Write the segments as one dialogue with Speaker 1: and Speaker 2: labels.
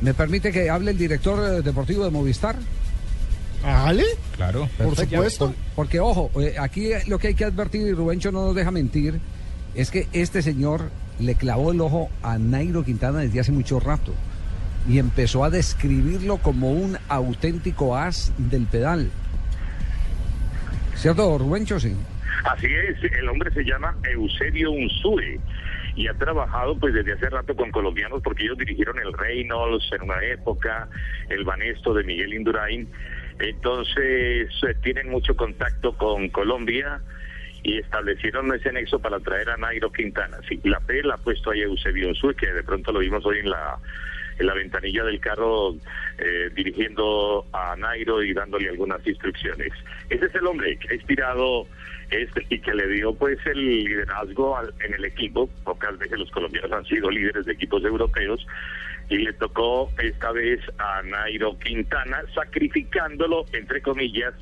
Speaker 1: ¿Me permite que hable el director eh, deportivo de Movistar?
Speaker 2: ¿Ale?
Speaker 3: Claro.
Speaker 2: Por
Speaker 1: Perfecto.
Speaker 2: supuesto.
Speaker 1: Por- porque, ojo, eh, aquí lo que hay que advertir, y Rubencho no nos deja mentir, es que este señor le clavó el ojo a Nairo Quintana desde hace mucho rato y empezó a describirlo como un auténtico as del pedal. ¿Cierto, Rubencho? Sí.
Speaker 4: Así es, el hombre se llama Eusebio Unsue y ha trabajado pues desde hace rato con colombianos porque ellos dirigieron el Reynolds en una época, el Banesto de Miguel Indurain, entonces eh, tienen mucho contacto con Colombia y establecieron ese nexo para traer a Nairo Quintana. Sí, la P la ha puesto ahí Eusebio Unsue, que de pronto lo vimos hoy en la en la ventanilla del carro eh, dirigiendo a Nairo y dándole algunas instrucciones. Ese es el hombre que ha inspirado este y que le dio pues el liderazgo al- en el equipo. Pocas veces los colombianos han sido líderes de equipos europeos y le tocó esta vez a Nairo Quintana sacrificándolo entre comillas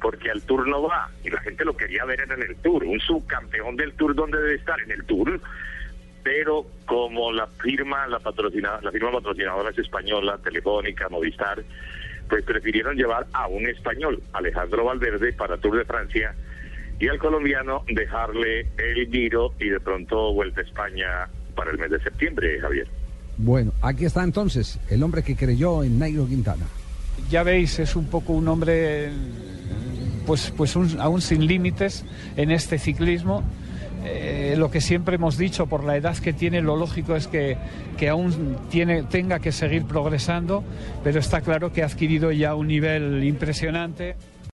Speaker 4: porque al Tour no va y la gente lo quería ver en el Tour, un subcampeón del Tour donde debe estar en el Tour pero como la firma, la patrocinada, la firma patrocinadora es española, Telefónica, Movistar, pues prefirieron llevar a un español, Alejandro Valverde, para Tour de Francia, y al colombiano dejarle el giro y de pronto vuelta a España para el mes de septiembre, Javier.
Speaker 1: Bueno, aquí está entonces el hombre que creyó en Nairo Quintana.
Speaker 3: Ya veis, es un poco un hombre, pues, pues un- aún sin límites en este ciclismo. Eh, lo que siempre hemos dicho, por la edad que tiene, lo lógico es que, que aún tiene, tenga que seguir progresando, pero está claro que ha adquirido ya un nivel impresionante.